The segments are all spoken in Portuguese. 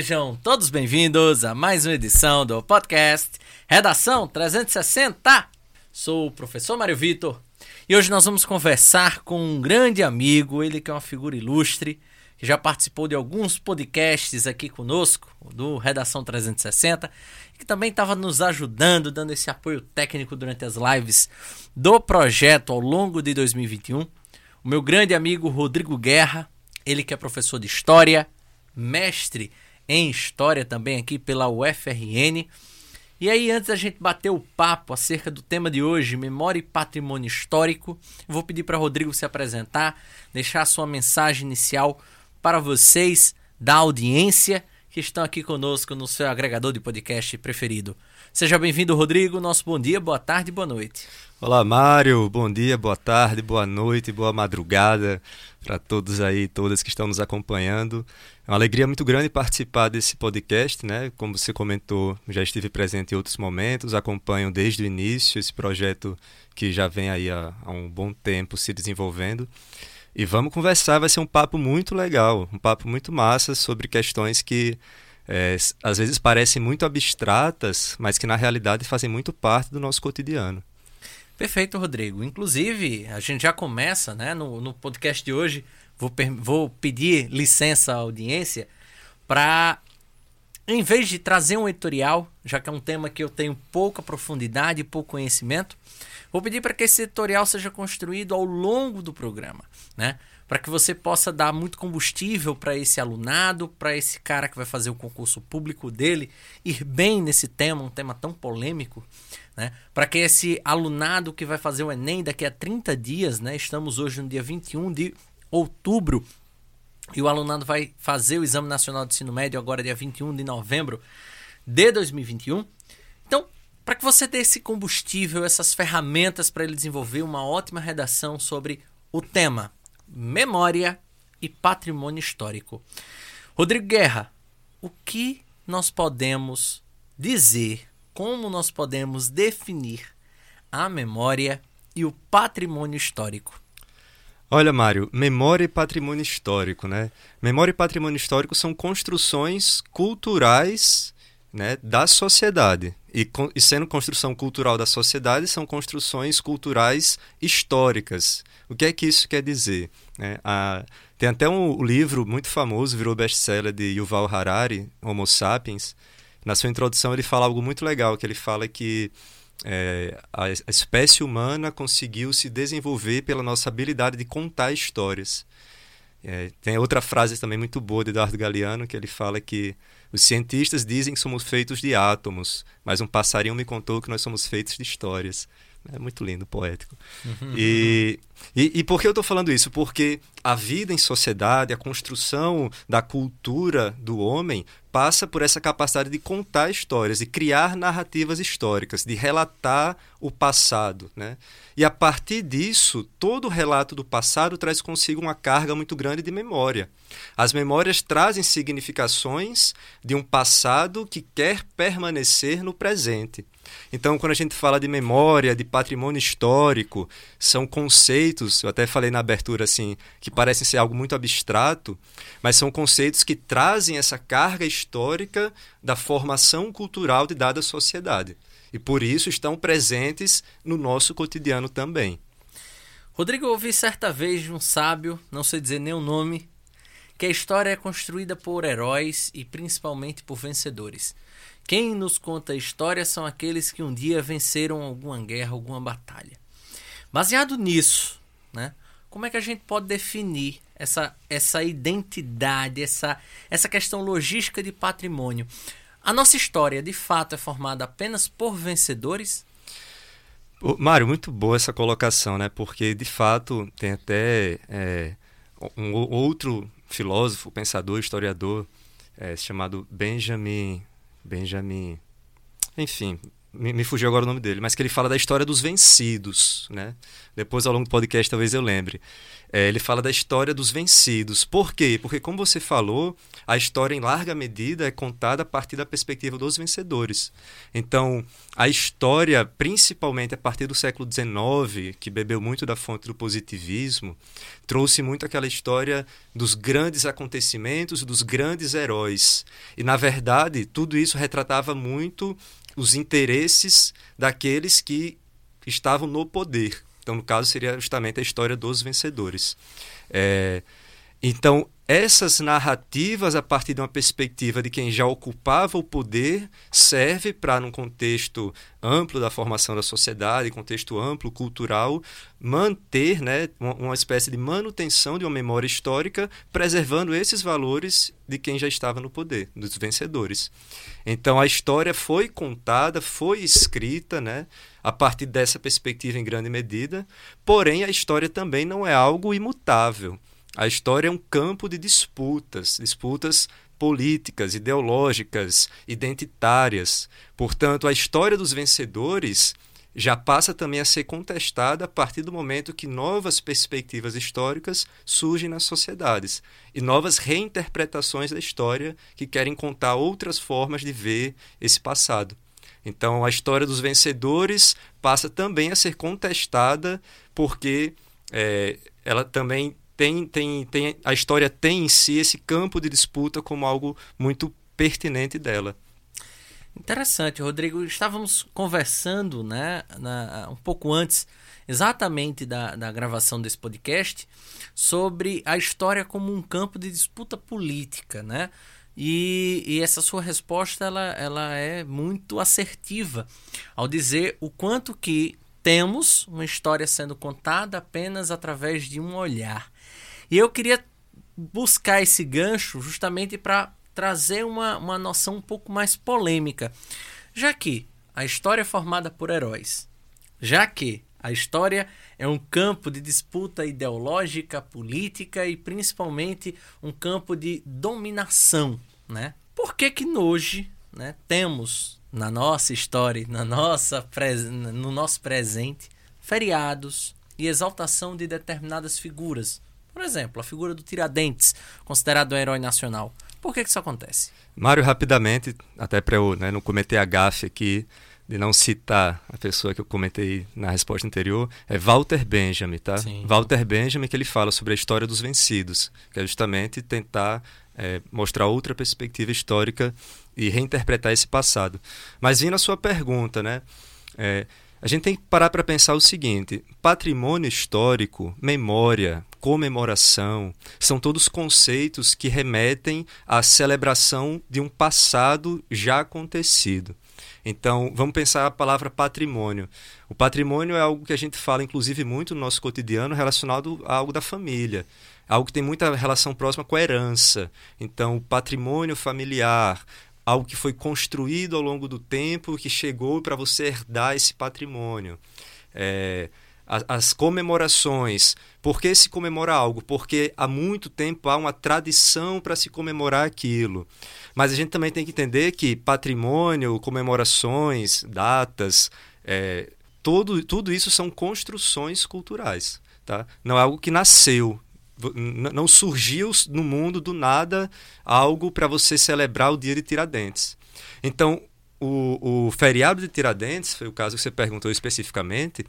Sejam todos bem-vindos a mais uma edição do podcast Redação 360. Sou o professor Mário Vitor e hoje nós vamos conversar com um grande amigo, ele que é uma figura ilustre, que já participou de alguns podcasts aqui conosco, do Redação 360, e que também estava nos ajudando, dando esse apoio técnico durante as lives do projeto ao longo de 2021. O meu grande amigo Rodrigo Guerra, ele que é professor de História, mestre em História também aqui pela UFRN. E aí, antes da gente bater o papo acerca do tema de hoje, memória e patrimônio histórico, vou pedir para Rodrigo se apresentar, deixar a sua mensagem inicial para vocês da audiência que estão aqui conosco no seu agregador de podcast preferido. Seja bem-vindo, Rodrigo. Nosso bom dia, boa tarde, boa noite. Olá, Mário. Bom dia, boa tarde, boa noite, boa madrugada para todos aí, todas que estão nos acompanhando. É uma alegria muito grande participar desse podcast, né? Como você comentou, já estive presente em outros momentos, acompanho desde o início esse projeto que já vem aí há, há um bom tempo se desenvolvendo. E vamos conversar, vai ser um papo muito legal, um papo muito massa sobre questões que é, às vezes parecem muito abstratas, mas que na realidade fazem muito parte do nosso cotidiano. Perfeito, Rodrigo. Inclusive, a gente já começa, né, no, no podcast de hoje, vou, vou pedir licença à audiência para, em vez de trazer um editorial, já que é um tema que eu tenho pouca profundidade e pouco conhecimento, vou pedir para que esse editorial seja construído ao longo do programa, né? Para que você possa dar muito combustível para esse alunado, para esse cara que vai fazer o concurso público dele ir bem nesse tema, um tema tão polêmico, né? Para que esse alunado que vai fazer o Enem daqui a 30 dias, né? estamos hoje no dia 21 de outubro, e o alunado vai fazer o Exame Nacional de Ensino Médio agora dia 21 de novembro de 2021. Então, para que você dê esse combustível, essas ferramentas para ele desenvolver uma ótima redação sobre o tema memória e patrimônio histórico. Rodrigo Guerra, o que nós podemos dizer como nós podemos definir a memória e o patrimônio histórico. Olha, Mário, memória e patrimônio histórico, né? Memória e patrimônio histórico são construções culturais né, da sociedade. E, e, sendo construção cultural da sociedade, são construções culturais históricas. O que é que isso quer dizer? É, a, tem até um livro muito famoso, virou best-seller de Yuval Harari, Homo Sapiens, na sua introdução ele fala algo muito legal, que ele fala que é, a, a espécie humana conseguiu se desenvolver pela nossa habilidade de contar histórias. É, tem outra frase também muito boa de Eduardo Galeano, que ele fala que os cientistas dizem que somos feitos de átomos, mas um passarinho me contou que nós somos feitos de histórias. É muito lindo, poético. Uhum. E, e, e, por que eu estou falando isso? Porque a vida em sociedade, a construção da cultura do homem passa por essa capacidade de contar histórias, de criar narrativas históricas, de relatar o passado. Né? E a partir disso, todo relato do passado traz consigo uma carga muito grande de memória. As memórias trazem significações de um passado que quer permanecer no presente. Então, quando a gente fala de memória, de patrimônio histórico, são conceitos, eu até falei na abertura assim, que parecem ser algo muito abstrato, mas são conceitos que trazem essa carga histórica da formação cultural de dada sociedade. E por isso estão presentes no nosso cotidiano também. Rodrigo, eu ouvi certa vez de um sábio, não sei dizer nem o nome, que a história é construída por heróis e principalmente por vencedores. Quem nos conta a história são aqueles que um dia venceram alguma guerra, alguma batalha. Baseado nisso, né, como é que a gente pode definir essa, essa identidade, essa, essa questão logística de patrimônio? A nossa história, de fato, é formada apenas por vencedores? Mário, muito boa essa colocação, né? Porque, de fato, tem até é, um outro filósofo, pensador, historiador, é, chamado Benjamin Benjamin. Enfim, me, me, fugiu agora o nome dele, mas que ele fala da história dos vencidos, né? Depois, ao longo do podcast, talvez eu lembre. É, ele fala da história dos vencidos. Por quê? Porque, como você falou, a história, em larga medida, é contada a partir da perspectiva dos vencedores. Então, a história, principalmente a partir do século XIX, que bebeu muito da fonte do positivismo, trouxe muito aquela história dos grandes acontecimentos, dos grandes heróis. E, na verdade, tudo isso retratava muito os interesses daqueles que estavam no poder. Então, no caso, seria justamente a história dos vencedores. É, então, essas narrativas, a partir de uma perspectiva de quem já ocupava o poder, serve para, num contexto amplo da formação da sociedade, contexto amplo, cultural, manter né, uma espécie de manutenção de uma memória histórica, preservando esses valores de quem já estava no poder, dos vencedores. Então, a história foi contada, foi escrita, né, a partir dessa perspectiva em grande medida, porém, a história também não é algo imutável. A história é um campo de disputas, disputas políticas, ideológicas, identitárias. Portanto, a história dos vencedores já passa também a ser contestada a partir do momento que novas perspectivas históricas surgem nas sociedades e novas reinterpretações da história que querem contar outras formas de ver esse passado. Então, a história dos vencedores passa também a ser contestada porque é, ela também tem, tem, tem, a história tem em si esse campo de disputa como algo muito pertinente dela. Interessante, Rodrigo. Estávamos conversando né, na, um pouco antes, exatamente da, da gravação desse podcast, sobre a história como um campo de disputa política. Né? E, e essa sua resposta ela, ela é muito assertiva ao dizer o quanto que temos uma história sendo contada apenas através de um olhar. E eu queria buscar esse gancho justamente para trazer uma, uma noção um pouco mais polêmica. Já que a história é formada por heróis, já que a história é um campo de disputa ideológica, política e principalmente um campo de dominação, né? Por que que hoje, né, temos na nossa história, na nossa no nosso presente, feriados e exaltação de determinadas figuras, por exemplo, a figura do Tiradentes, considerado um herói nacional. Por que, que isso acontece? Mário, rapidamente, até para eu né, não cometer a gafe aqui de não citar a pessoa que eu comentei na resposta anterior, é Walter Benjamin, tá? Sim. Walter Benjamin que ele fala sobre a história dos vencidos, que é justamente tentar é, mostrar outra perspectiva histórica e reinterpretar esse passado. Mas vindo à sua pergunta, né? É, a gente tem que parar para pensar o seguinte: patrimônio histórico, memória, comemoração, são todos conceitos que remetem à celebração de um passado já acontecido. Então, vamos pensar a palavra patrimônio. O patrimônio é algo que a gente fala, inclusive, muito no nosso cotidiano relacionado a algo da família. Algo que tem muita relação próxima com a herança. Então, o patrimônio familiar, algo que foi construído ao longo do tempo, que chegou para você herdar esse patrimônio. É, as comemorações. Por que se comemora algo? Porque há muito tempo há uma tradição para se comemorar aquilo. Mas a gente também tem que entender que patrimônio, comemorações, datas, é, todo, tudo isso são construções culturais. Tá? Não é algo que nasceu, não surgiu no mundo do nada algo para você celebrar o dia de Tiradentes. Então, o, o, feriado de Tiradentes, foi o caso que você perguntou especificamente,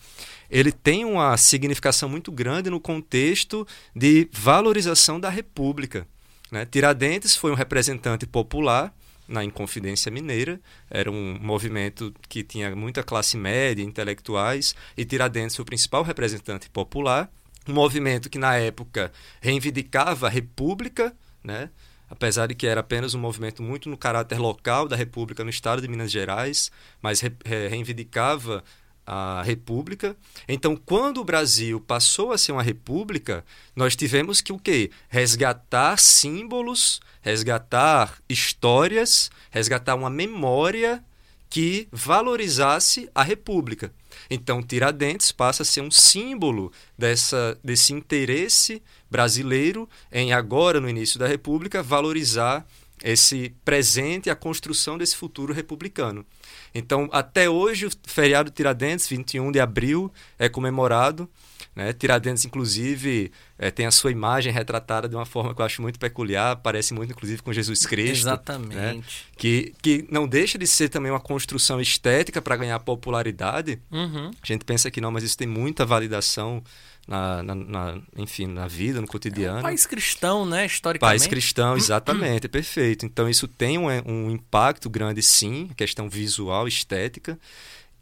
ele tem uma significação muito grande no contexto de valorização da República. Né? Tiradentes foi um representante popular na Inconfidência Mineira, era um movimento que tinha muita classe média, intelectuais, e Tiradentes foi o principal representante popular um movimento que na época reivindicava a república, né? apesar de que era apenas um movimento muito no caráter local da república no estado de Minas Gerais, mas re reivindicava a república. Então, quando o Brasil passou a ser uma república, nós tivemos que o quê? Resgatar símbolos, resgatar histórias, resgatar uma memória que valorizasse a república. Então, Tiradentes passa a ser um símbolo dessa, desse interesse brasileiro em agora, no início da República, valorizar esse presente e a construção desse futuro republicano. Então, até hoje, o feriado Tiradentes, 21 de abril, é comemorado. Né? Tiradentes, inclusive, é, tem a sua imagem retratada de uma forma que eu acho muito peculiar, parece muito, inclusive, com Jesus Cristo. Exatamente. Né? Que, que não deixa de ser também uma construção estética para ganhar popularidade. Uhum. A gente pensa que não, mas isso tem muita validação na, na, na, enfim, na vida, no cotidiano. É um país cristão, né, historicamente. País cristão, exatamente, é perfeito. Então isso tem um, um impacto grande, sim, questão visual, estética.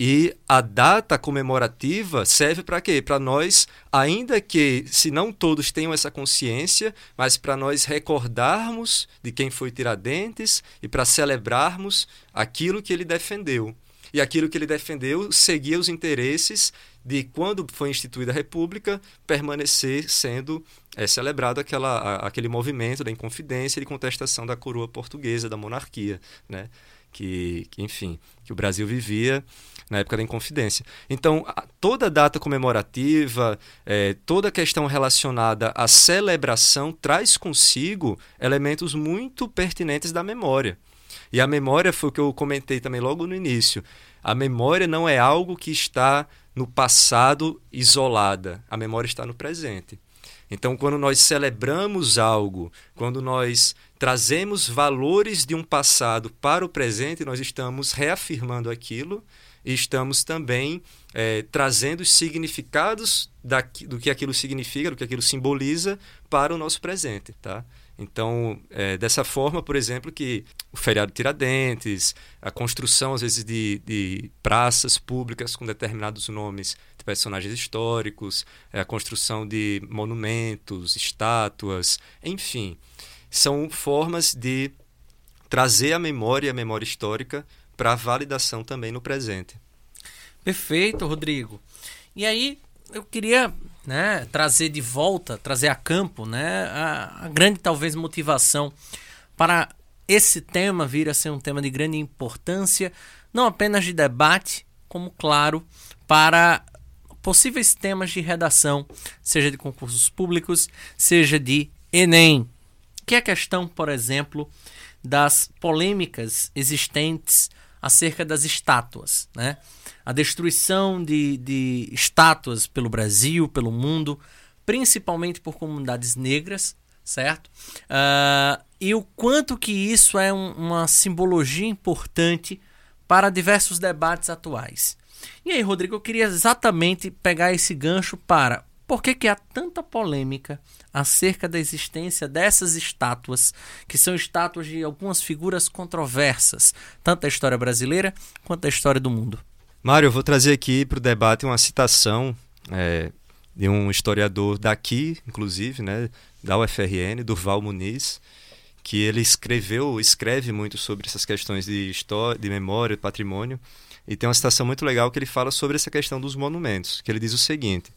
E a data comemorativa serve para quê? Para nós, ainda que se não todos tenham essa consciência, mas para nós recordarmos de quem foi Tiradentes e para celebrarmos aquilo que ele defendeu. E aquilo que ele defendeu seguia os interesses de quando foi instituída a República permanecer sendo é, celebrado aquela, a, aquele movimento da inconfidência e de contestação da coroa portuguesa, da monarquia, né? que, que enfim, que o Brasil vivia na época da Inconfidência. Então, toda data comemorativa, é, toda questão relacionada à celebração traz consigo elementos muito pertinentes da memória. E a memória foi o que eu comentei também logo no início. A memória não é algo que está no passado isolada. A memória está no presente. Então, quando nós celebramos algo, quando nós trazemos valores de um passado para o presente, nós estamos reafirmando aquilo e estamos também é, trazendo os significados do que aquilo significa, do que aquilo simboliza para o nosso presente. Tá? Então, é, dessa forma, por exemplo, que o feriado Tiradentes, a construção, às vezes, de, de praças públicas com determinados nomes de personagens históricos, é, a construção de monumentos, estátuas, enfim, são formas de trazer a memória a memória histórica para validação também no presente. Perfeito, Rodrigo. E aí, eu queria né, trazer de volta, trazer a campo, né, a, a, grande talvez motivação para esse tema vir a ser um tema de grande importância, não apenas de debate, como claro, para possíveis temas de redação, seja de concursos públicos, seja de ENEM, que é a questão, por exemplo, das polêmicas existentes acerca das estátuas, né? A destruição de, de estátuas pelo Brasil, pelo mundo, principalmente por comunidades negras, certo? Uh, e o quanto que isso é um, uma simbologia importante para diversos debates atuais. E aí, Rodrigo, eu queria exatamente pegar esse gancho para por que, que há tanta polêmica acerca da existência dessas estátuas, que são estátuas de algumas figuras controversas, tanto da história brasileira quanto da história do mundo. Mário, eu vou trazer aqui para o debate uma citação é, de um historiador daqui, inclusive, né, da UFRN, Durval Muniz, que ele escreveu, escreve muito sobre essas questões de história, de memória, de patrimônio, e tem uma citação muito legal que ele fala sobre essa questão dos monumentos, que ele diz o seguinte: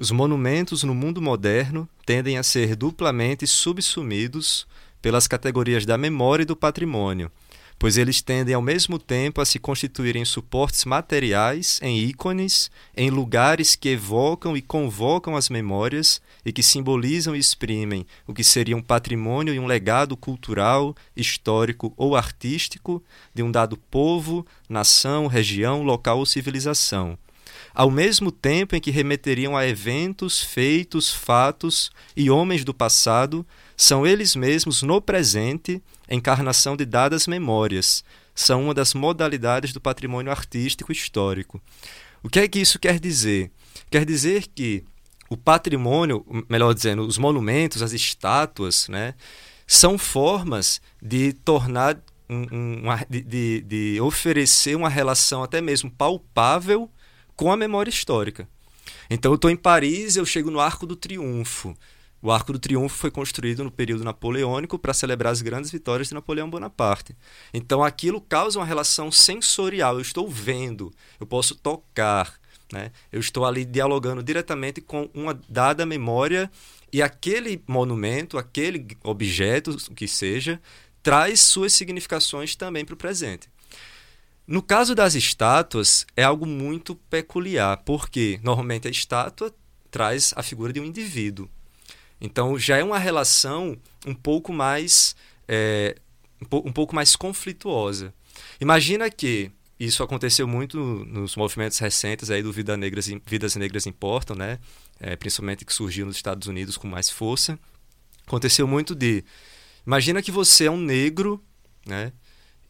os monumentos no mundo moderno tendem a ser duplamente subsumidos pelas categorias da memória e do patrimônio, pois eles tendem ao mesmo tempo a se constituírem suportes materiais em ícones, em lugares que evocam e convocam as memórias e que simbolizam e exprimem o que seria um patrimônio e um legado cultural, histórico ou artístico de um dado povo, nação, região, local ou civilização ao mesmo tempo em que remeteriam a eventos, feitos, fatos e homens do passado, são eles mesmos no presente encarnação de dadas memórias. São uma das modalidades do patrimônio artístico histórico. O que é que isso quer dizer? Quer dizer que o patrimônio, melhor dizendo, os monumentos, as estátuas, né, são formas de tornar um, um, de, de, de oferecer uma relação até mesmo palpável com a memória histórica. Então eu estou em Paris, eu chego no Arco do Triunfo. O Arco do Triunfo foi construído no período napoleônico para celebrar as grandes vitórias de Napoleão Bonaparte. Então aquilo causa uma relação sensorial. Eu estou vendo, eu posso tocar, né? eu estou ali dialogando diretamente com uma dada memória e aquele monumento, aquele objeto, o que seja, traz suas significações também para o presente. No caso das estátuas, é algo muito peculiar, porque normalmente a estátua traz a figura de um indivíduo. Então já é uma relação um pouco mais é, um pouco mais conflituosa. Imagina que isso aconteceu muito nos movimentos recentes aí do Vida Negras, Vidas Negras Importam, né? É, principalmente que surgiu nos Estados Unidos com mais força. Aconteceu muito de... Imagina que você é um negro, né?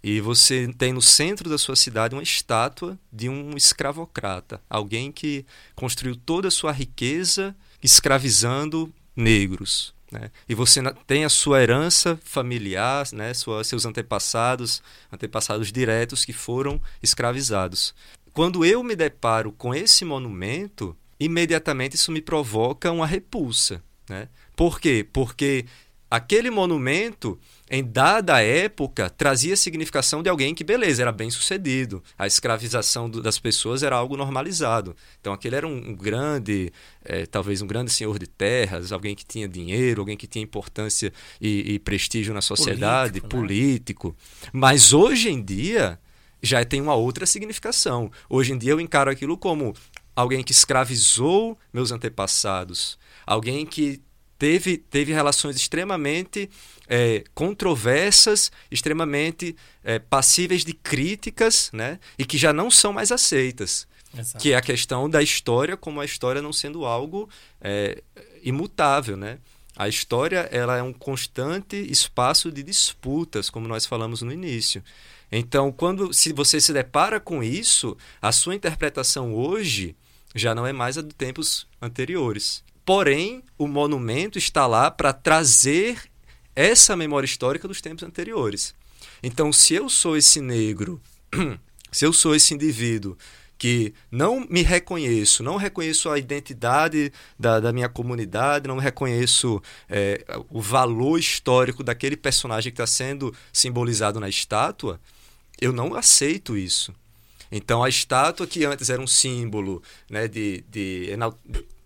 E você tem no centro da sua cidade uma estátua de um escravocrata, alguém que construiu toda a sua riqueza escravizando negros. Né? E você tem a sua herança familiar, né? Sua, seus antepassados, antepassados diretos que foram escravizados. Quando eu me deparo com esse monumento, imediatamente isso me provoca uma repulsa. Né? Por quê? Porque aquele monumento em dada época, trazia a significação de alguém que, beleza, era bem sucedido. A escravização do, das pessoas era algo normalizado. Então, aquele era um, um grande, é, talvez um grande senhor de terras, alguém que tinha dinheiro, alguém que tinha importância e, e prestígio na sociedade, político, né? político. Mas hoje em dia, já tem uma outra significação. Hoje em dia, eu encaro aquilo como alguém que escravizou meus antepassados, alguém que teve, teve relações extremamente é, controversas, extremamente é, passíveis de críticas, né? E que já não são mais aceitas. Exato. Que é a questão da história como a história não sendo algo é, imutável, né? A história ela é um constante espaço de disputas, como nós falamos no início. Então, quando se você se depara com isso, a sua interpretação hoje já não é mais a de tempos anteriores. Porém, o monumento está lá para trazer essa memória histórica dos tempos anteriores. Então, se eu sou esse negro, se eu sou esse indivíduo que não me reconheço, não reconheço a identidade da, da minha comunidade, não reconheço é, o valor histórico daquele personagem que está sendo simbolizado na estátua, eu não aceito isso. Então, a estátua que antes era um símbolo né, de, de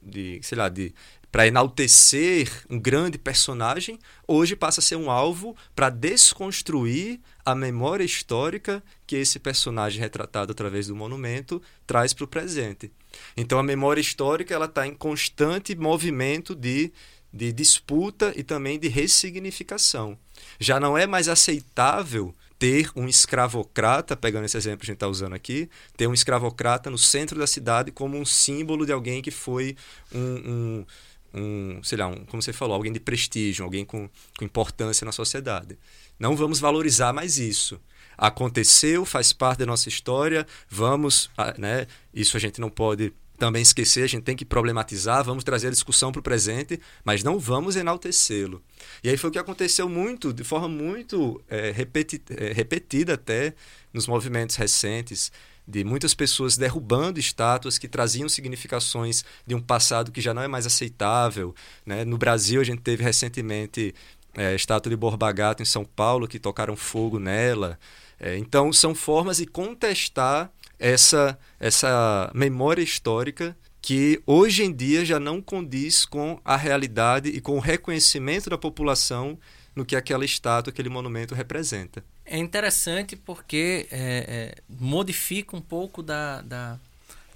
de, sei lá, de para enaltecer um grande personagem, hoje passa a ser um alvo para desconstruir a memória histórica que esse personagem retratado através do monumento traz para o presente. Então a memória histórica ela está em constante movimento de, de disputa e também de ressignificação. Já não é mais aceitável ter um escravocrata, pegando esse exemplo que a gente está usando aqui, ter um escravocrata no centro da cidade como um símbolo de alguém que foi um, um, um sei lá, um, como você falou, alguém de prestígio, alguém com, com importância na sociedade. Não vamos valorizar mais isso. Aconteceu, faz parte da nossa história, vamos, ah, né? Isso a gente não pode também esquecer, a gente tem que problematizar, vamos trazer a discussão para o presente, mas não vamos enaltecê-lo. E aí foi o que aconteceu muito, de forma muito é, repeti é, repetida até nos movimentos recentes, de muitas pessoas derrubando estátuas que traziam significações de um passado que já não é mais aceitável. Né? No Brasil, a gente teve recentemente é, a estátua de Borba Gato em São Paulo, que tocaram fogo nela. É, então, são formas de contestar essa, essa memória histórica que hoje em dia já não condiz com a realidade e com o reconhecimento da população no que aquela estátua, aquele monumento representa. É interessante porque é, é, modifica um pouco da, da,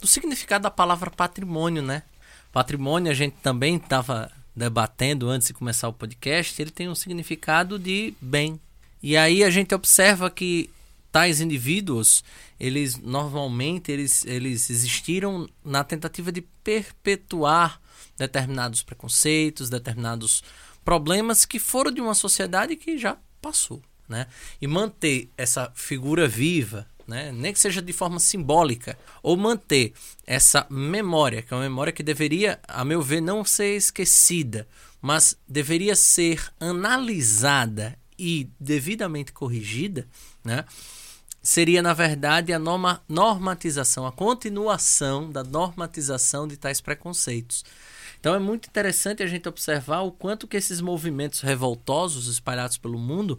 do significado da palavra patrimônio, né? Patrimônio a gente também estava debatendo antes de começar o podcast, ele tem um significado de bem. E aí a gente observa que tais indivíduos, eles normalmente eles, eles existiram na tentativa de perpetuar determinados preconceitos, determinados problemas que foram de uma sociedade que já passou, né? E manter essa figura viva, né? Nem que seja de forma simbólica, ou manter essa memória, que é uma memória que deveria, a meu ver, não ser esquecida, mas deveria ser analisada e devidamente corrigida, né? Seria, na verdade, a norma, normatização, a continuação da normatização de tais preconceitos. Então é muito interessante a gente observar o quanto que esses movimentos revoltosos espalhados pelo mundo,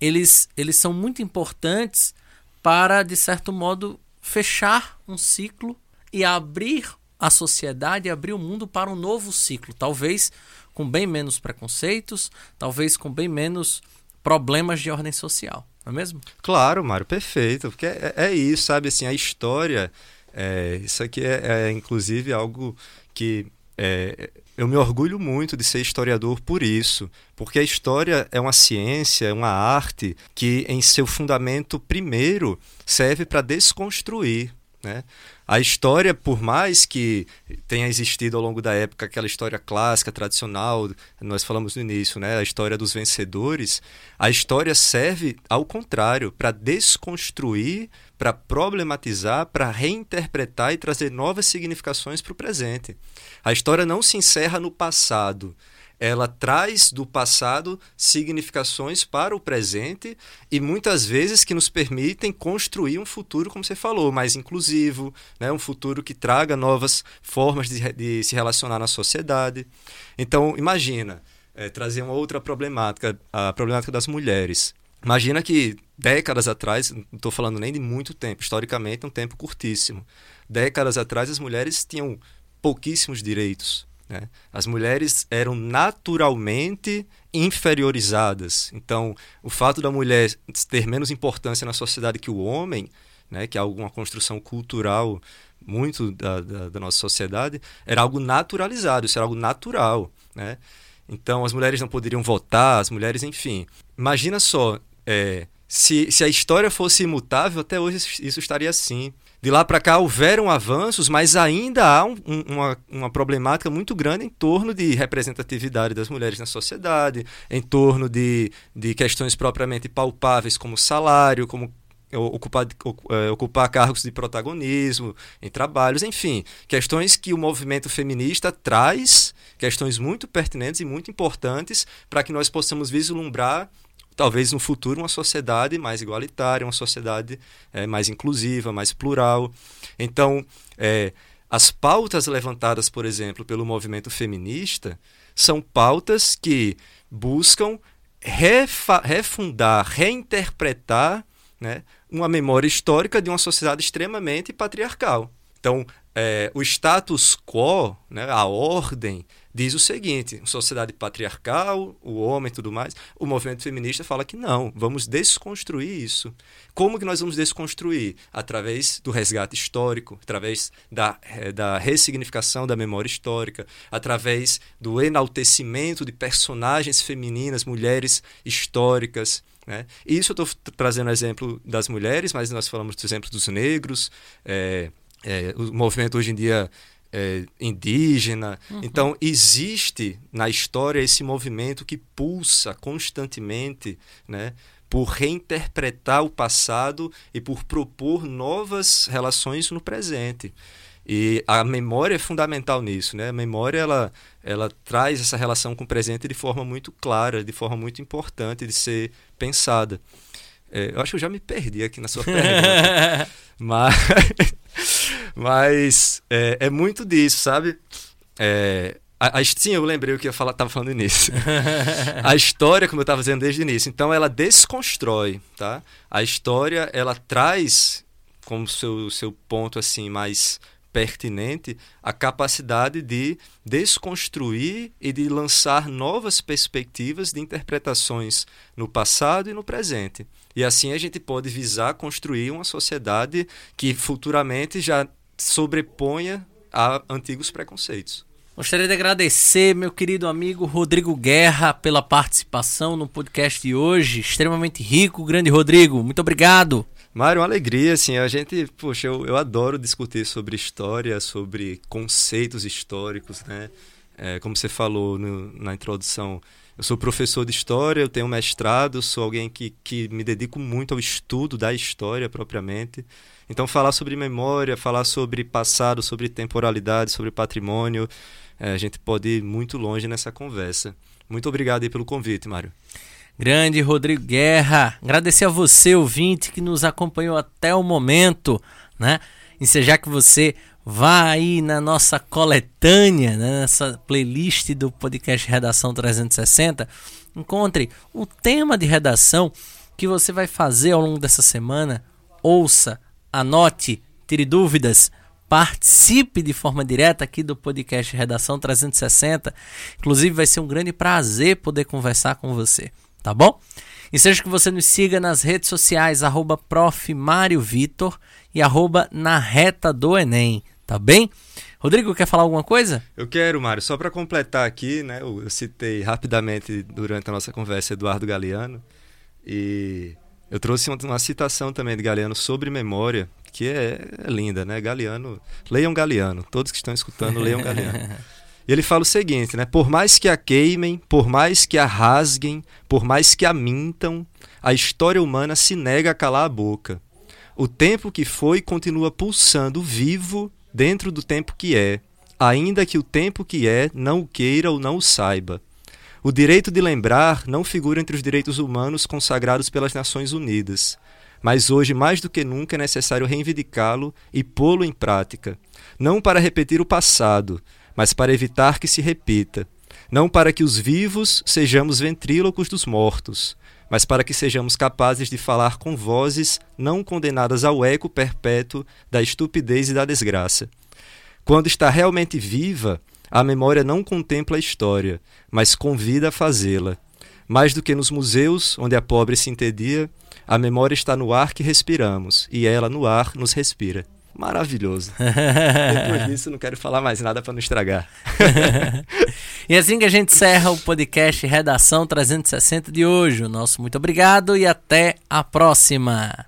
eles, eles são muito importantes para, de certo modo, fechar um ciclo e abrir a sociedade, abrir o mundo para um novo ciclo, talvez com bem menos preconceitos, talvez com bem menos problemas de ordem social. Não é mesmo? Claro, Mário, perfeito. Porque é, é isso, sabe? Assim, a história. É, isso aqui é, é, inclusive algo que é, eu me orgulho muito de ser historiador por isso, porque a história é uma ciência, é uma arte que, em seu fundamento primeiro, serve para desconstruir. Né? A história, por mais que tenha existido ao longo da época aquela história clássica, tradicional, nós falamos no início, né, a história dos vencedores, a história serve ao contrário, para desconstruir, para problematizar, para reinterpretar e trazer novas significações para o presente. A história não se encerra no passado, ela traz do passado significações para o presente e muitas vezes que nos permitem construir um futuro, como você falou, mais inclusivo, né? um futuro que traga novas formas de, de se relacionar na sociedade. Então, imagina, é, trazer uma outra problemática, a problemática das mulheres. Imagina que décadas atrás, não estou falando nem de muito tempo, historicamente um tempo curtíssimo, décadas atrás as mulheres tinham pouquíssimos direitos né? As mulheres eram naturalmente inferiorizadas. Então, o fato da mulher ter menos importância na sociedade que o homem, né, que é alguma construção cultural muito da, da, da, nossa sociedade, era algo naturalizado, isso era algo natural. Né? Então, as mulheres não poderiam votar, as mulheres, enfim. Imagina só, é, se, se a história fosse imutável, até hoje isso estaria assim. De lá para cá houveram avanços, mas ainda há um, uma, uma problemática muito grande em torno de representatividade das mulheres na sociedade, em torno de, de questões propriamente palpáveis, como salário, como ocupar, é, ocupar cargos de protagonismo em trabalhos, enfim, questões que o movimento feminista traz, questões muito pertinentes e muito importantes para que nós possamos vislumbrar talvez no futuro uma sociedade mais igualitária, uma sociedade é, mais inclusiva, mais plural. Então, é, as pautas levantadas, por exemplo, pelo movimento feminista são pautas que buscam refundar, reinterpretar né, uma memória histórica de uma sociedade extremamente patriarcal. Então, é, o status quo, né, a ordem, diz o seguinte: sociedade patriarcal, o homem e tudo mais. O movimento feminista fala que não, vamos desconstruir isso. Como que nós vamos desconstruir? Através do resgate histórico, através da, é, da ressignificação da memória histórica, através do enaltecimento de personagens femininas, mulheres históricas. Né? E isso eu estou trazendo exemplo das mulheres, mas nós falamos do exemplo dos negros. É, é, o movimento hoje em dia é, indígena. Uhum. Então, existe na história esse movimento que pulsa constantemente né, por reinterpretar o passado e por propor novas relações no presente. E a memória é fundamental nisso, né? A memória ela, ela traz essa relação com o presente de forma muito clara, de forma muito importante de ser pensada. É, eu acho que eu já me perdi aqui na sua pergunta. mas mas é, é, muito disso, sabe? É, a, a, sim, eu lembrei o que eu estava falando nisso. a história, como eu estava dizendo desde o início, então ela desconstrói, tá? A história, ela traz como seu, seu ponto assim mais pertinente a capacidade de desconstruir e de lançar novas perspectivas de interpretações no passado e no presente. E assim a gente pode visar construir uma sociedade que futuramente já sobreponha a antigos preconceitos. Gostaria de agradecer meu querido amigo Rodrigo Guerra pela participação no podcast de hoje, extremamente rico, grande Rodrigo. Muito obrigado. Mário, uma alegria, assim, a gente, poxa, eu, eu adoro discutir sobre história, sobre conceitos históricos, né? É, como você falou no, na introdução, eu sou professor de história, eu tenho mestrado, sou alguém que, que me dedico muito ao estudo da história propriamente. Então, falar sobre memória, falar sobre passado, sobre temporalidade, sobre patrimônio, é, a gente pode ir muito longe nessa conversa. Muito obrigado aí pelo convite, Mário. Grande Rodrigo Guerra, agradecer a você, ouvinte, que nos acompanhou até o momento, né? Ensejar que você vá aí na nossa coletânea, né? nessa playlist do podcast Redação 360, encontre o tema de redação que você vai fazer ao longo dessa semana. Ouça, anote, tire dúvidas, participe de forma direta aqui do podcast Redação 360. Inclusive, vai ser um grande prazer poder conversar com você tá bom? E seja que você nos siga nas redes sociais, arroba e arroba na reta do Enem. Tá bem? Rodrigo, quer falar alguma coisa? Eu quero, Mário. Só para completar aqui, né? Eu, citei rapidamente durante a nossa conversa Eduardo Galeano e eu trouxe uma, uma, citação também de Galeano sobre memória, que é, é, linda, né? Galeano, leiam Galeano. Todos que estão escutando, leiam Galeano. E ele fala o seguinte, né? Por mais que a queimem, por mais que a rasguem, por mais que a mintam, a história humana se nega a calar a boca. O tempo que foi continua pulsando vivo dentro do tempo que é, ainda que o tempo que é não o queira ou não o saiba. O direito de lembrar não figura entre os direitos humanos consagrados pelas Nações Unidas, mas hoje mais do que nunca é necessário reivindicá-lo e pô-lo em prática, não para repetir o passado, mas para evitar que se repita, não para que os vivos sejamos ventrílocos dos mortos, mas para que sejamos capazes de falar com vozes não condenadas ao eco perpétuo da estupidez e da desgraça. Quando está realmente viva, a memória não contempla a história, mas convida a fazê-la. Mais do que nos museus, onde a pobre se entedia, a memória está no ar que respiramos, e ela no ar nos respira maravilhoso. Depois disso, não quero falar mais nada para não estragar. e assim que a gente encerra o podcast Redação 360 de hoje. O nosso muito obrigado e até a próxima.